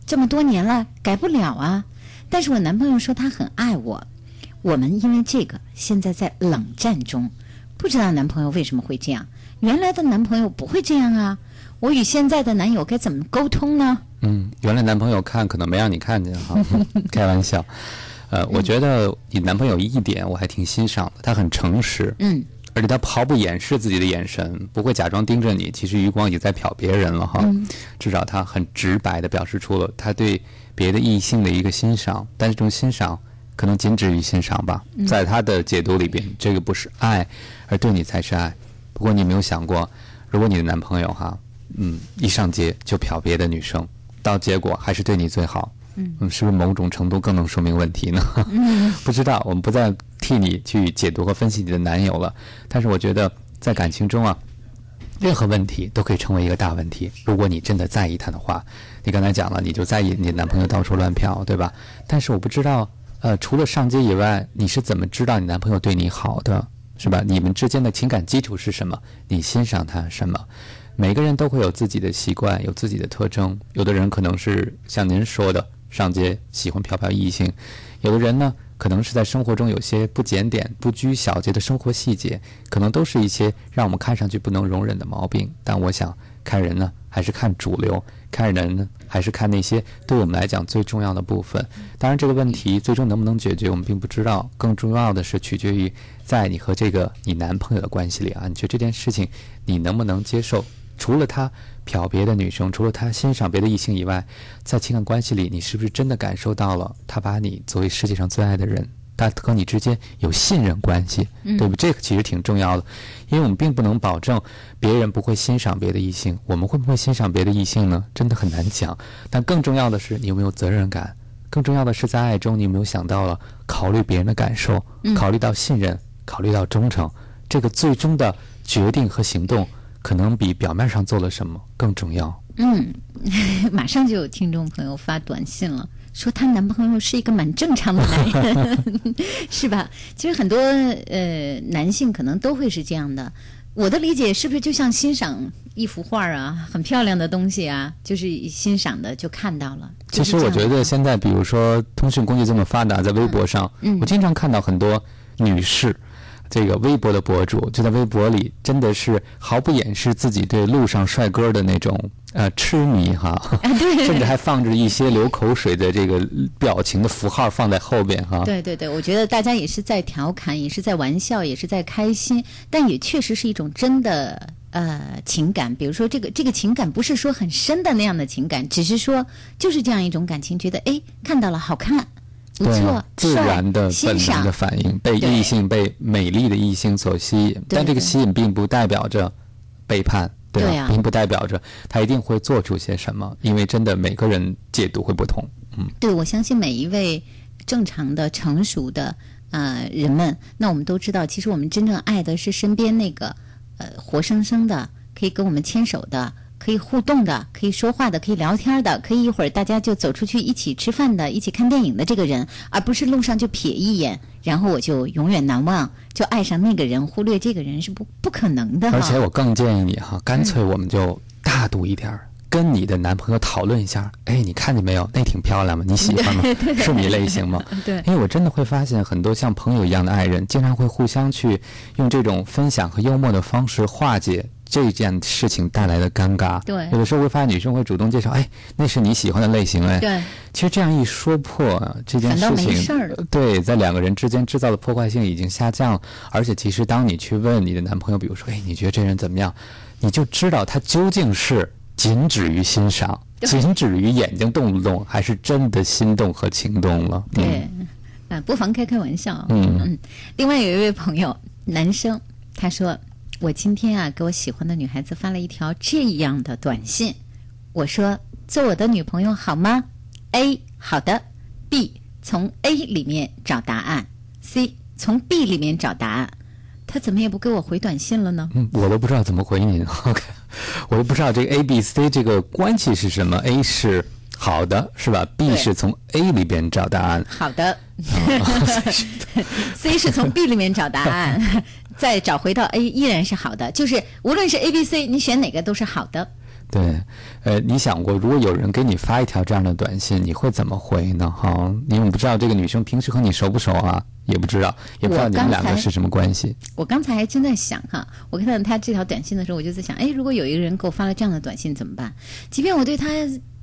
这么多年了改不了啊。但是我男朋友说他很爱我，我们因为这个现在在冷战中，不知道男朋友为什么会这样。原来的男朋友不会这样啊，我与现在的男友该怎么沟通呢？嗯，原来男朋友看可能没让你看见哈，开玩笑。呃，我觉得你男朋友一点我还挺欣赏的，他很诚实，嗯，而且他毫不掩饰自己的眼神，不会假装盯着你，其实余光已经在瞟别人了哈。嗯、至少他很直白的表示出了他对别的异性的一个欣赏，但是这种欣赏可能仅止于欣赏吧，嗯、在他的解读里边，这个不是爱，而对你才是爱。不过你有没有想过，如果你的男朋友哈，嗯，一上街就瞟别的女生。到结果还是对你最好，嗯，是不是某种程度更能说明问题呢？嗯，不知道，我们不再替你去解读和分析你的男友了。但是我觉得，在感情中啊，任何问题都可以成为一个大问题。如果你真的在意他的话，你刚才讲了，你就在意你男朋友到处乱飘，对吧？但是我不知道，呃，除了上街以外，你是怎么知道你男朋友对你好的，是吧？你们之间的情感基础是什么？你欣赏他什么？每个人都会有自己的习惯，有自己的特征。有的人可能是像您说的，上街喜欢飘飘异性；有的人呢，可能是在生活中有些不检点、不拘小节的生活细节，可能都是一些让我们看上去不能容忍的毛病。但我想，看人呢，还是看主流；看人呢，还是看那些对我们来讲最重要的部分。当然，这个问题最终能不能解决，我们并不知道。更重要的是，取决于在你和这个你男朋友的关系里啊，你觉得这件事情你能不能接受？除了他瞟别的女生，除了他欣赏别的异性以外，在情感关系里，你是不是真的感受到了他把你作为世界上最爱的人？他和你之间有信任关系，嗯对不？这个其实挺重要的，因为我们并不能保证别人不会欣赏别的异性，我们会不会欣赏别的异性呢？真的很难讲。但更重要的是，你有没有责任感？更重要的是，在爱中，你有没有想到了考虑别人的感受，嗯考虑到信任，考虑到忠诚？这个最终的决定和行动，可能比表面上做了什么更重要。嗯，马上就有听众朋友发短信了，说她男朋友是一个蛮正常的男人，是吧？其实很多呃男性可能都会是这样的。我的理解是不是就像欣赏一幅画啊，很漂亮的东西啊，就是欣赏的就看到了。其实我觉得现在，比如说通讯工具这么发达，在微博上，嗯我经常看到很多女士，这个微博的博主就在微博里，真的是毫不掩饰自己对路上帅哥的那种呃痴迷哈，甚至还放着一些流口水的这个表情的符号放在后边哈。对对对，我觉得大家也是在调侃，也是在玩笑，也是在开心，但也确实是一种真的呃情感。比如说这个这个情感不是说很深的那样的情感，只是说就是这样一种感情，觉得哎看到了好看，不对错，自然的本能的反应，被异性、被美丽的异性所吸引，但这个吸引并不代表着背叛，对吧？对啊并不代表着他一定会做出些什么，因为真的每个人解读会不同。嗯，对，我相信每一位正常的、成熟的呃人们，那我们都知道，其实我们真正爱的是身边那个呃活生生的，可以跟我们牵手的。可以互动的，可以说话的，可以聊天的，可以一会儿大家就走出去一起吃饭的，一起看电影的这个人，而不是路上就瞥一眼，然后我就永远难忘，就爱上那个人，忽略这个人是不不可能的。而且我更建议你哈，干脆我们就大度一点儿。跟你的男朋友讨论一下，哎，你看见没有？那挺漂亮吗？你喜欢吗？是你类型吗？对因为我真的会发现，很多像朋友一样的爱人，经常会互相去用这种分享和幽默的方式化解这件事情带来的尴尬。对有的时候会发现女生会主动介绍，哎，那是你喜欢的类型，哎。对。其实这样一说破啊这件事情，事儿对，在两个人之间制造的破坏性已经下降了。而且，其实当你去问你的男朋友，比如说，哎，你觉得这人怎么样？你就知道他究竟是仅止于欣赏，仅止于眼睛动不动，还是真的心动和情动了。嗯对，啊，不妨开开玩笑。嗯嗯另外有一位朋友，男生，他说：“我今天啊，给我喜欢的女孩子发了一条这样的短信，我说做我的女朋友好吗？A 好的，B 从 A 里面找答案，C 从 B 里面找答案。他怎么也不给我回短信了呢？嗯，我都不知道怎么回你。OK，我都不知道这个 A、B、C 这个关系是什么。A 是好的，是吧？B 是从 A 里边找答案。好的，C 是从 B 里面找答案，再找回到 A 依然是好的，就是无论是 A、B、C，你选哪个都是好的。对，呃，你想过，如果有人给你发一条这样的短信，你会怎么回呢？哈，因为我不知道这个女生平时和你熟不熟啊，也不知道，也不知道你们两个是什么关系。我刚才还真在想哈，我看到她这条短信的时候，我就在想，哎，如果有一个人给我发了这样的短信怎么办？即便我对他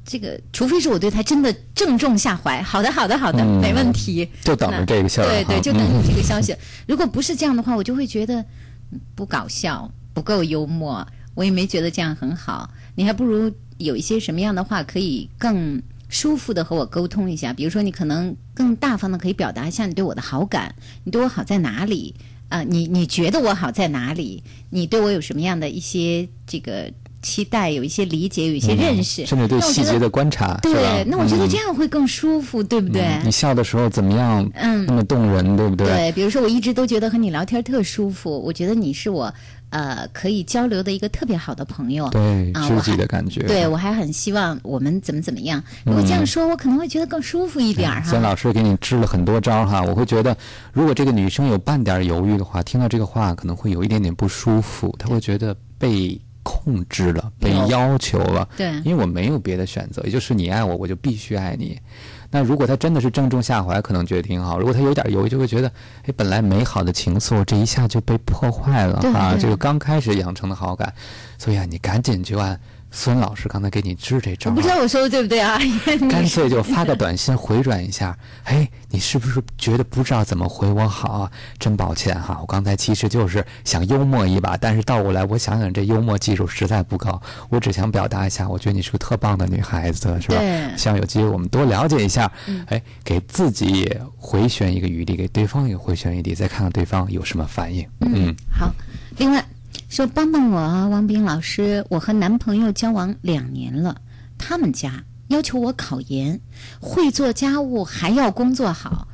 这个，除非是我对他真的正中下怀，好的，好的，好的，嗯没问题，就等着这个消息对对，就等着嗯这个消息。如果不是这样的话，我就会觉得嗯不搞笑，不够幽默，我也没觉得这样很好。你还不如有一些什么样的话可以更舒服的和我沟通一下，比如说你可能更大方的可以表达一下你对我的好感，你对我好在哪里啊、你你觉得我好在哪里？你对我有什么样的一些这个期待，有一些理解，有一些认识，嗯甚至对细节的观察，对，那我觉得嗯这样会更舒服，对不对？嗯你笑的时候怎么样？嗯那么动人，对不对？对，比如说我一直都觉得和你聊天特舒服，我觉得你是我呃可以交流的一个特别好的朋友。对知己的感觉对我还很希望我们怎么怎么样。如果这样嗯说，我可能会觉得更舒服一点儿哈。孙老师给你支了很多招哈，我会觉得，如果这个女生有半点犹豫的话，听到这个话可能会有一点点不舒服，她会觉得被控制了，被要求了。对因为我没有别的选择，也就是你爱我，我就必须爱你。那如果他真的是正中下怀，可能觉得挺好；如果他有点犹豫，就会觉得，哎，本来美好的情愫这一下就被破坏了对啊！对这个刚开始养成的好感，所以啊，你赶紧就按孙老师刚才给你支这招，我不知道我说的对不对啊？干脆就发个短信回转一下。哎，你是不是觉得不知道怎么回我好啊？真抱歉哈，我刚才其实就是想幽默一把，但是倒过来我想想，这幽默技术实在不高。我只想表达一下，我觉得你是个特棒的女孩子，是吧？希望有机会我们多了解一下。哎，给自己也回旋一个余地，给对方也回旋余地，再看看对方有什么反应。嗯，好。另外。说帮帮我啊，王斌老师，我和男朋友交往两年了，他们家要求我考研，会做家务，还要工作好，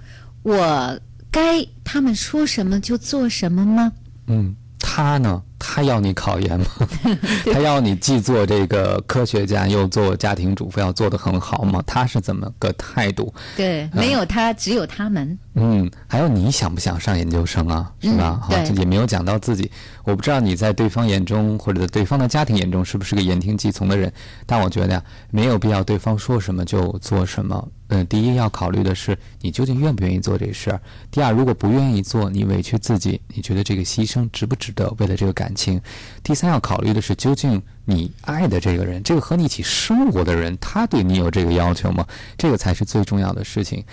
我该他们说什么就做什么吗？嗯，他呢？他要你考研吗？他要你既做这个科学家，又做家庭主妇，要做得很好吗？他是怎么个态度？对，没有他，只有他们。嗯，还有你想不想上研究生啊？是吧？对，也没有讲到自己。我不知道你在对方眼中，或者在对方的家庭眼中，是不是个言听计从的人？但我觉得呀，没有必要对方说什么就做什么。嗯，第一要考虑的是你究竟愿不愿意做这事儿。第二，如果不愿意做，你委屈自己，你觉得这个牺牲值不值得？为了这个感情。第三要考虑的是，究竟你爱的这个人，这个和你一起生活的人，他对你有这个要求吗？这个才是最重要的事情。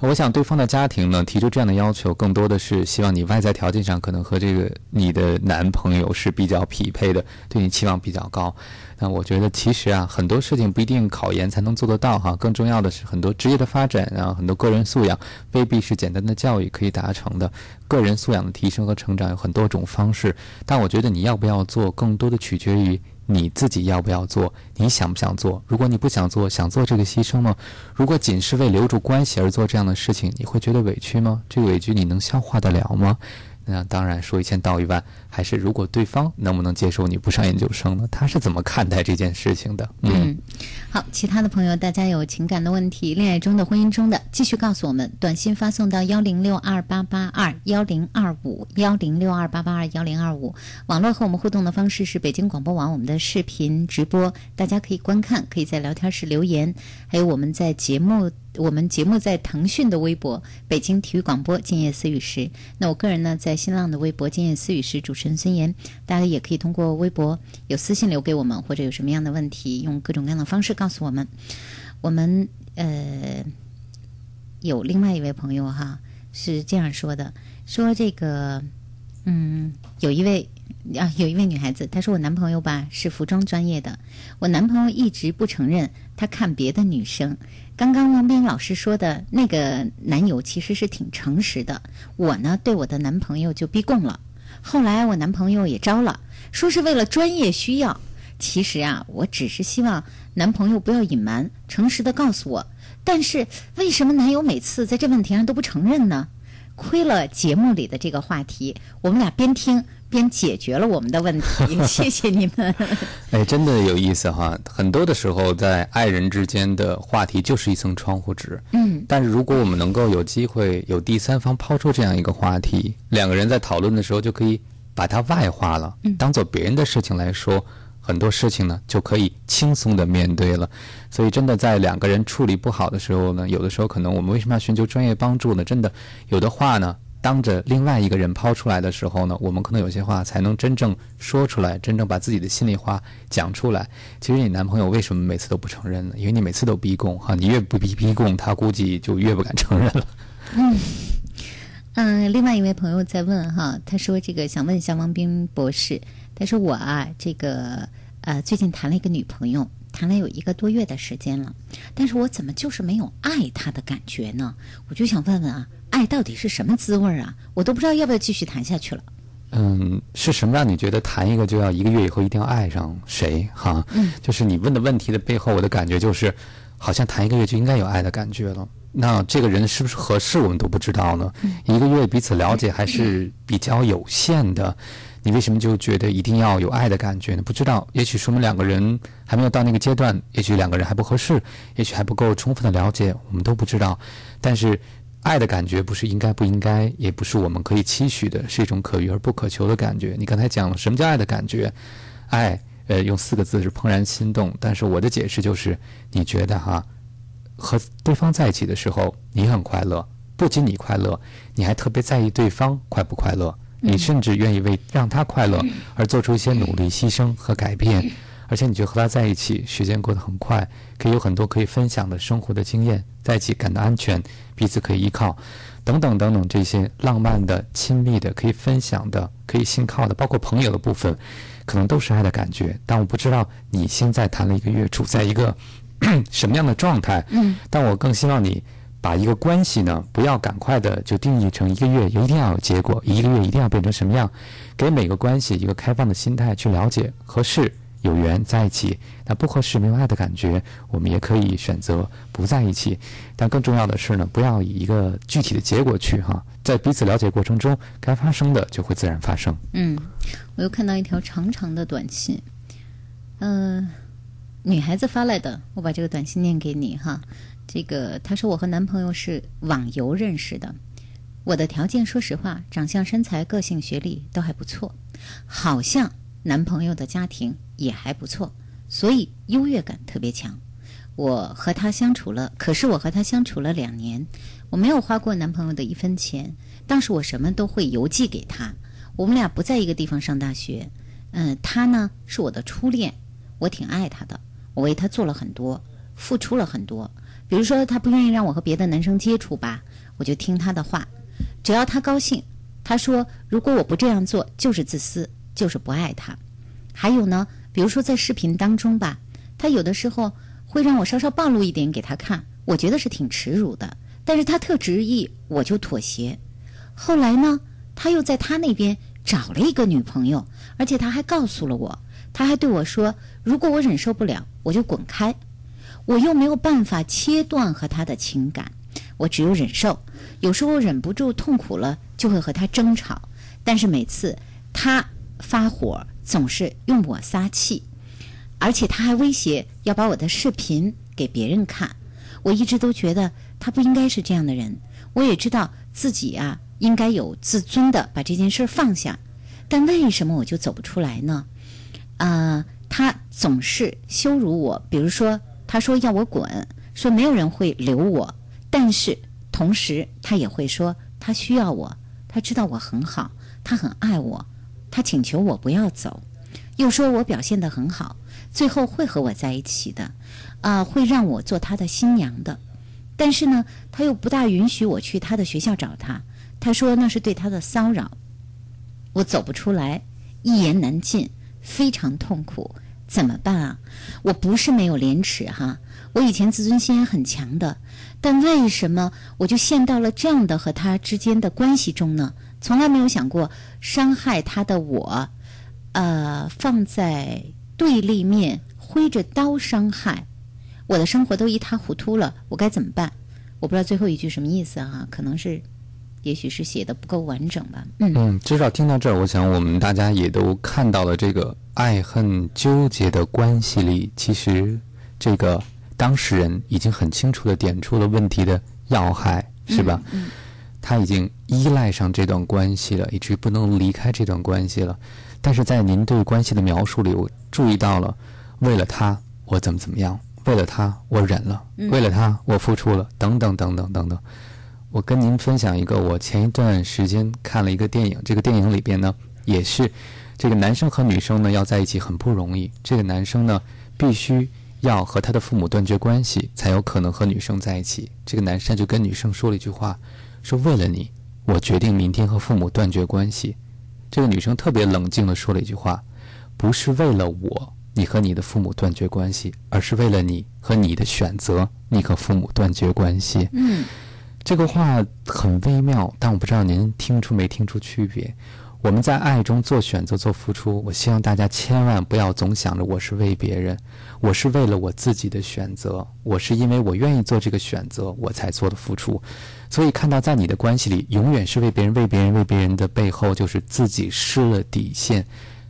我想，对方的家庭呢提出这样的要求，更多的是希望你外在条件上可能和这个你的男朋友是比较匹配的，对你期望比较高。那我觉得，其实啊，很多事情不一定考研才能做得到哈。更重要的是，很多职业的发展啊，很多个人素养，未必是简单的教育可以达成的。个人素养的提升和成长有很多种方式，但我觉得你要不要做，更多的取决于。你自己要不要做？你想不想做？如果你不想做，想做这个牺牲吗？如果仅是为留住关系而做这样的事情，你会觉得委屈吗？这个委屈你能消化得了吗？那当然，说一千道一万，还是如果对方能不能接受你不上研究生呢？他是怎么看待这件事情的？嗯，好，其他的朋友，大家有情感的问题，恋爱中的、婚姻中的，继续告诉我们，短信发送到幺零六二八八二幺零二五幺零六二八八二幺零二五。网络和我们互动的方式是北京广播网我们的视频直播，大家可以观看，可以在聊天室留言，还有我们在节目。我们节目在腾讯的微博“北京体育广播”今夜思雨时，那我个人呢在新浪的微博“今夜思雨时”，主持陈孙岩，大家也可以通过微博有私信留给我们，或者有什么样的问题，用各种各样的方式告诉我们。我们呃有另外一位朋友哈是这样说的，说这个嗯有一位啊有一位女孩子，她说我男朋友吧是服装专业的，我男朋友一直不承认他看别的女生。刚刚王斌老师说的那个男友其实是挺诚实的，我呢对我的男朋友就逼供了。后来我男朋友也招了，说是为了专业需要。其实啊，我只是希望男朋友不要隐瞒，诚实的告诉我。但是为什么男友每次在这问题上都不承认呢？亏了节目里的这个话题，我们俩边听。边解决了我们的问题，谢谢你们。哎，真的有意思哈！很多的时候，在爱人之间的话题就是一层窗户纸。嗯，但是如果我们能够有机会有第三方抛出这样一个话题，两个人在讨论的时候就可以把它外化了，当做别人的事情来说，很多事情呢就可以轻松的面对了。所以，真的在两个人处理不好的时候呢，有的时候可能我们为什么要寻求专业帮助呢？真的，有的话呢。当着另外一个人抛出来的时候呢，我们可能有些话才能真正说出来，真正把自己的心里话讲出来。其实你男朋友为什么每次都不承认呢？因为你每次都逼供哈，你越不逼逼供，他估计就越不敢承认了。嗯嗯，另外一位朋友在问哈，他说这个想问一下王斌博士，他说我啊这个呃最近谈了一个女朋友，谈了有一个多月的时间了，但是我怎么就是没有爱他的感觉呢？我就想问问啊。爱到底是什么滋味啊？我都不知道要不要继续谈下去了。嗯，是什么让你觉得谈一个就要一个月以后一定要爱上谁？哈，嗯，就是你问的问题的背后，我的感觉就是，好像谈一个月就应该有爱的感觉了。那这个人是不是合适，我们都不知道呢？一个月彼此了解还是比较有限的，你为什么就觉得一定要有爱的感觉呢？不知道，也许说明两个人还没有到那个阶段，也许两个人还不合适，也许还不够充分的了解，我们都不知道。但是。爱的感觉不是应该不应该，也不是我们可以期许的，是一种可遇而不可求的感觉。你刚才讲了什么叫爱的感觉？爱，呃，用四个字是怦然心动。但是我的解释就是，你觉得哈，和对方在一起的时候，你很快乐，不仅你快乐，你还特别在意对方快不快乐，你甚至愿意为让他快乐而做出一些努力、牺牲和改变。而且你觉得和他在一起时间过得很快，可以有很多可以分享的生活的经验，在一起感到安全，彼此可以依靠，等等等等这些浪漫的、亲密的、可以分享的、可以信靠的，包括朋友的部分，可能都是爱的感觉。但我不知道你现在谈了一个月，处在一个什么样的状态。嗯，但我更希望你。把一个关系呢，不要赶快的就定义成一个月一定要有结果，一个月一定要变成什么样？给每个关系一个开放的心态去了解，合适有缘在一起，那不合适没有爱的感觉，我们也可以选择不在一起。但更重要的是呢，不要以一个具体的结果去哈，在彼此了解过程中，该发生的就会自然发生。嗯，我又看到一条长长的短信，嗯，女孩子发来的，我把这个短信念给你哈。这个，他说我和男朋友是网游认识的。我的条件，说实话，长相、身材、个性、学历都还不错，好像男朋友的家庭也还不错，所以优越感特别强。我和他相处了，可是我和他相处了两年，我没有花过男朋友的一分钱，当时我什么都会邮寄给他。我们俩不在一个地方上大学，嗯，他呢是我的初恋，我挺爱他的，我为他做了很多，付出了很多。比如说，他不愿意让我和别的男生接触吧，我就听他的话，只要他高兴。他说，如果我不这样做，就是自私，就是不爱他。还有呢，比如说在视频当中吧，他有的时候会让我稍稍暴露一点给他看，我觉得是挺耻辱的。但是他特执意，我就妥协。后来呢，他又在他那边找了一个女朋友，而且他还告诉了我，他还对我说，如果我忍受不了，我就滚开。我又没有办法切断和他的情感，我只有忍受。有时候忍不住痛苦了，就会和他争吵。但是每次他发火，总是用我撒气，而且他还威胁要把我的视频给别人看。我一直都觉得他不应该是这样的人。我也知道自己啊，应该有自尊的把这件事放下。但为什么我就走不出来呢？啊，他总是羞辱我，比如说。他说要我滚，说没有人会留我，但是同时他也会说他需要我，他知道我很好，他很爱我，他请求我不要走，又说我表现得很好，最后会和我在一起的，啊，会让我做他的新娘的，但是呢，他又不大允许我去他的学校找他，他说那是对他的骚扰，我走不出来，一言难尽，非常痛苦。怎么办啊？我不是没有廉耻哈，我以前自尊心也很强的，但为什么我就陷到了这样的和他之间的关系中呢？从来没有想过伤害他的我，呃，放在对立面挥着刀伤害，我的生活都一塌糊涂了，我该怎么办？我不知道最后一句什么意思哈，可能是。也许是写的不够完整吧。嗯，至少听到这儿，我想我们大家也都看到了这个爱恨纠结的关系里，其实这个当事人已经很清楚的点出了问题的要害，是吧？嗯，他已经依赖上这段关系了，以至于不能离开这段关系了。但是在您对关系的描述里，我注意到了，为了他我怎么怎么样，为了他我忍了，为了他我付出了，等等等等等等。我跟您分享一个，我前一段时间看了一个电影，这个电影里边呢，也是这个男生和女生呢要在一起很不容易。这个男生呢，必须要和他的父母断绝关系，才有可能和女生在一起。这个男生就跟女生说了一句话，说为了你，我决定明天和父母断绝关系。这个女生特别冷静的说了一句话，不是为了我，你和你的父母断绝关系，而是为了你和你的选择，你和父母断绝关系。嗯。这个话很微妙，但我不知道您听出没听出区别。我们在爱中做选择、做付出，我希望大家千万不要总想着我是为别人，我是为了我自己的选择，我是因为我愿意做这个选择，我才做的付出。所以看到在你的关系里，永远是为别人、为别人、为别人的背后，就是自己失了底线，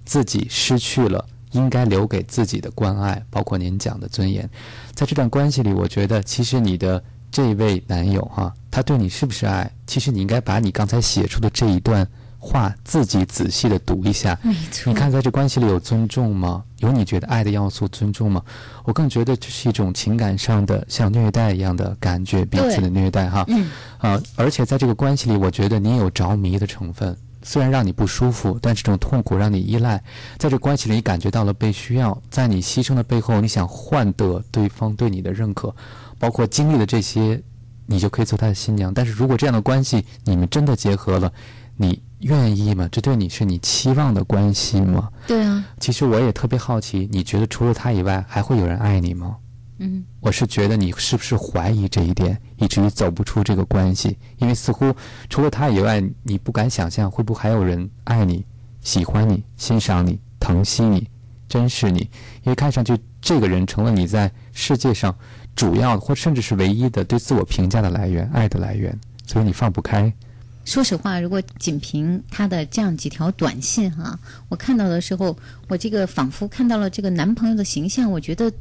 自己失去了应该留给自己的关爱，包括您讲的尊严。在这段关系里，我觉得其实你的。这位男友哈，他对你是不是爱？其实你应该把你刚才写出的这一段话自己仔细的读一下。没错。你看，在这关系里有尊重吗？有你觉得爱的要素尊重吗？我更觉得这是一种情感上的像虐待一样的感觉，彼此的虐待哈。嗯。啊，而且在这个关系里，我觉得你有着迷的成分，虽然让你不舒服，但这种痛苦让你依赖，在这关系里你感觉到了被需要，在你牺牲的背后，你想换得对方对你的认可，包括经历了这些，你就可以做他的新娘。但是如果这样的关系你们真的结合了，你愿意吗？这对你是你期望的关系吗？对啊。其实我也特别好奇，你觉得除了他以外，还会有人爱你吗？嗯，我是觉得你是不是怀疑这一点，以至于走不出这个关系？因为似乎除了他以外，你不敢想象会不会还有人爱你、喜欢你、欣赏你、疼惜你、珍视你。因为看上去这个人成了你在世界上主要或甚至是唯一的对自我评价的来源、爱的来源，所以你放不开。说实话，如果仅凭他的这样几条短信哈，我看到的时候，我这个仿佛看到了这个男朋友的形象，我觉得。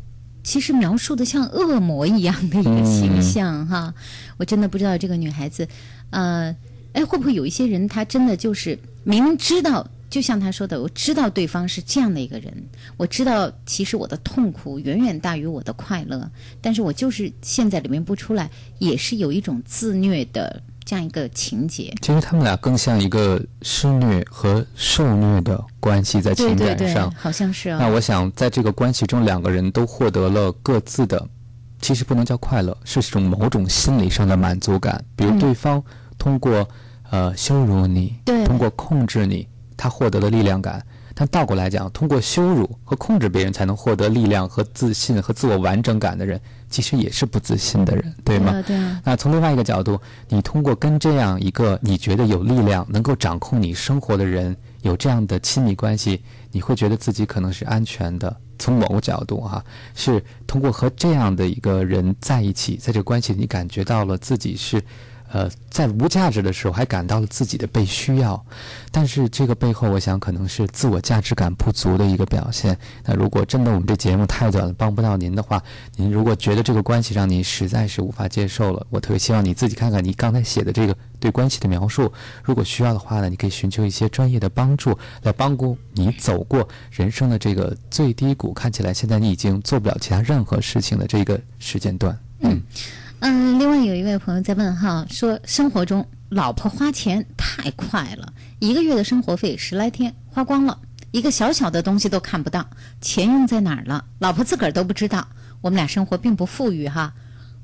其实描述的像恶魔一样的一个形象哈，我真的不知道这个女孩子，呃，哎，会不会有一些人，他真的就是明知道，就像他说的，我知道对方是这样的一个人，我知道其实我的痛苦远远大于我的快乐，但是我就是现在里面不出来，也是有一种自虐的。这样一个情节，其实他们俩更像一个施虐和受虐的关系，在情感上，好像是。那我想，在这个关系中，两个人都获得了各自的，其实不能叫快乐，是一种某种心理上的满足感。比如对方通过呃羞辱你，通过控制你，他获得了力量感。但倒过来讲，通过羞辱和控制别人才能获得力量和自信和自我完整感的人，其实也是不自信的人，对吗？对啊。那从另外一个角度，你通过跟这样一个你觉得有力量、能够掌控你生活的人有这样的亲密关系，你会觉得自己可能是安全的。从某个角度哈，是通过和这样的一个人在一起，在这个关系里，你感觉到了自己是。呃，在无价值的时候，还感到了自己的被需要，但是这个背后，我想可能是自我价值感不足的一个表现。那如果真的我们这节目太短了，帮不到您的话，您如果觉得这个关系让您实在是无法接受了，我特别希望你自己看看你刚才写的这个对关系的描述。如果需要的话呢，你可以寻求一些专业的帮助，来帮助你走过人生的这个最低谷。看起来现在你已经做不了其他任何事情的这个时间段，嗯。嗯另外有一位朋友在问哈，说生活中老婆花钱太快了，一个月的生活费十来天花光了，一个小小的东西都看不到，钱用在哪儿了，老婆自个儿都不知道。我们俩生活并不富裕哈。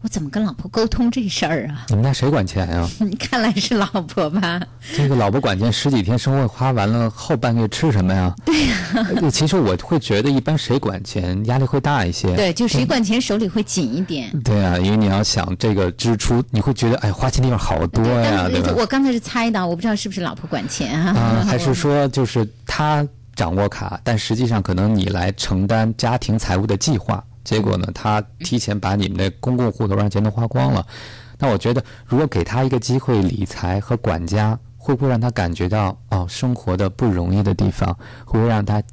我怎么跟老婆沟通这事儿啊？你们家谁管钱呀？看来是老婆吧。这个老婆管钱，十几天生活花完了，后半个月吃什么呀？对呀。其实我会觉得，一般谁管钱压力会大一些。对，就谁管钱手里会紧一点。对啊，因为你要想这个支出，你会觉得哎，花钱地方好多呀？我刚才是猜的，我不知道是不是老婆管钱啊？啊，还是说就是他掌握卡，但实际上可能你来承担家庭财务的计划。结果呢，他提前把你们的公共户头上钱都花光了。那我觉得，如果给他一个机会理财和管家，会不会让他感觉到哦，生活的不容易的地方，会不会让他？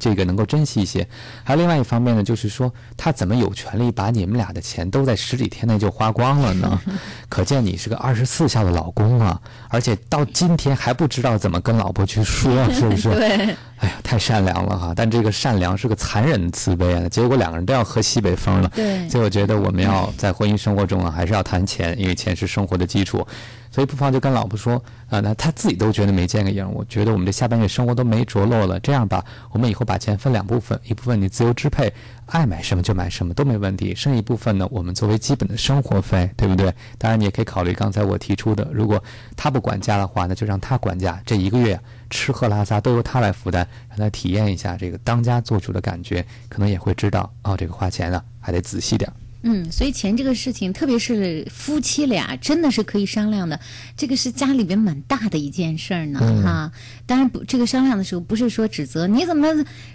这个能够珍惜一些，还有另外一方面呢，就是说他怎么有权利把你们俩的钱都在十几天内就花光了呢？可见你是个二十四孝的老公啊，而且到今天还不知道怎么跟老婆去说，是不是？对。哎呀，太善良了哈！但这个善良是个残忍的慈悲啊，结果两个人都要喝西北风了。对。所以我觉得我们要在婚姻生活中啊，还是要谈钱，因为钱是生活的基础。所以不妨就跟老婆说啊，那他自己都觉得没见个影。我觉得我们这下半月生活都没着落了。这样吧，我们以后把钱分两部分，一部分你自由支配，爱买什么就买什么都没问题。剩一部分呢，我们作为基本的生活费，对不对？当然，你也可以考虑刚才我提出的，如果他不管家的话，那就让他管家。这一个月吃喝拉撒都由他来负担，让他体验一下这个当家做主的感觉，可能也会知道哦，这个花钱呢还得仔细点。嗯，所以钱这个事情，特别是夫妻俩，真的是可以商量的。这个是家里边蛮大的一件事儿呢，哈。当然不，这个商量的时候不是说指责你怎么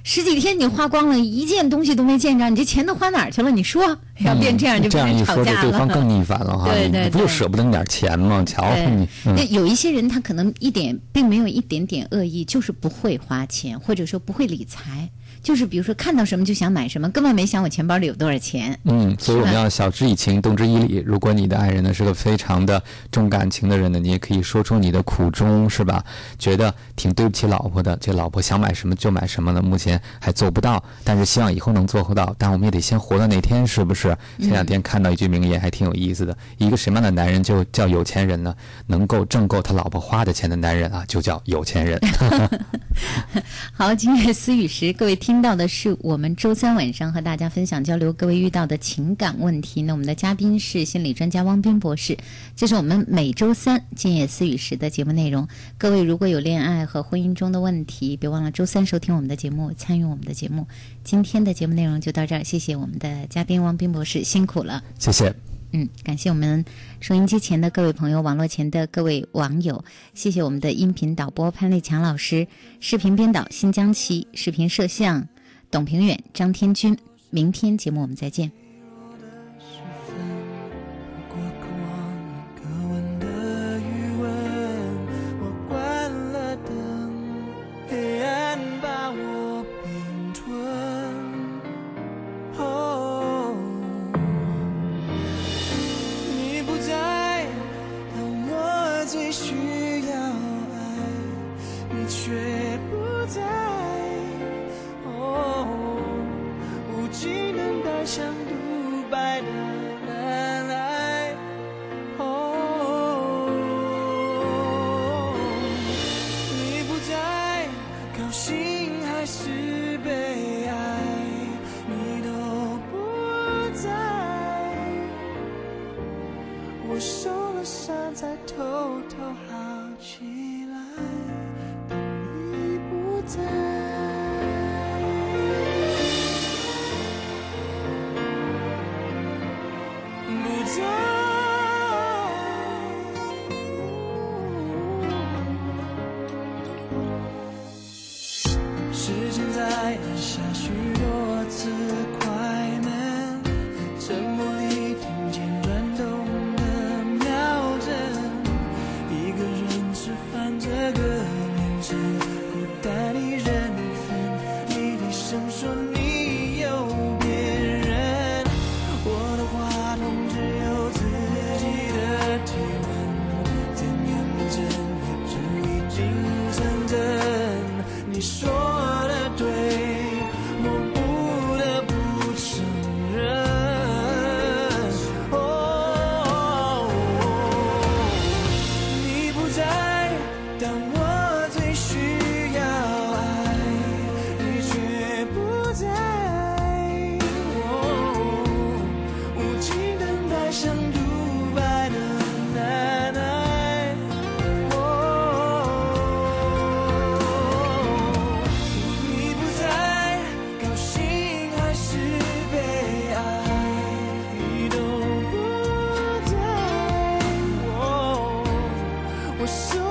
十几天你花光了，一件东西都没见着，你这钱都花哪儿去了？你说要变这样就变成吵架了。对方更逆反了哈。对对对，不就舍不得那点钱吗？瞧你。那有一些人他可能一点并没有一点点恶意，就是不会花钱，或者说不会理财。就是比如说看到什么就想买什么，根本没想我钱包里有多少钱。嗯，所以我们要晓之以情，动之以理。如果你的爱人呢是个非常的重感情的人呢，你也可以说出你的苦衷，是吧？觉得挺对不起老婆的，这老婆想买什么就买什么呢？目前还做不到，但是希望以后能做到。但我们也得先活到那天，是不是？前两天看到一句名言，还挺有意思的。一个什么样的男人就叫有钱人呢？能够挣够他老婆花的钱的男人啊，就叫有钱人。好，今夜思雨时，各位听听到的是我们周三晚上和大家分享交流各位遇到的情感问题。那我们的嘉宾是心理专家汪斌博士。这是我们每周三今夜思雨时的节目内容。各位如果有恋爱和婚姻中的问题，别忘了周三收听我们的节目，参与我们的节目。今天的节目内容就到这儿，谢谢我们的嘉宾汪斌博士，辛苦了。谢谢。嗯，感谢我们收音机前的各位朋友，网络前的各位网友，谢谢我们的音频导播潘立强老师，视频编导新疆奇，视频摄像董平远、张天军。明天节目我们再见。We're so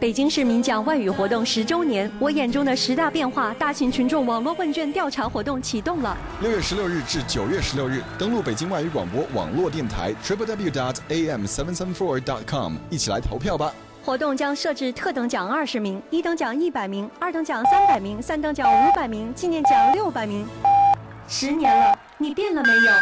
北京市民讲外语活动十周年，我眼中的十大变化大型群众网络问卷调查活动启动了。六月十六日至九月十六日，登录北京外语广播网络电台 triple w dot am seven seven four dot com，一起来投票吧。活动将设置特等奖二十名，一等奖一百名，二等奖三百名，三等奖五百名，纪念奖六百名。十年了，你变了没有？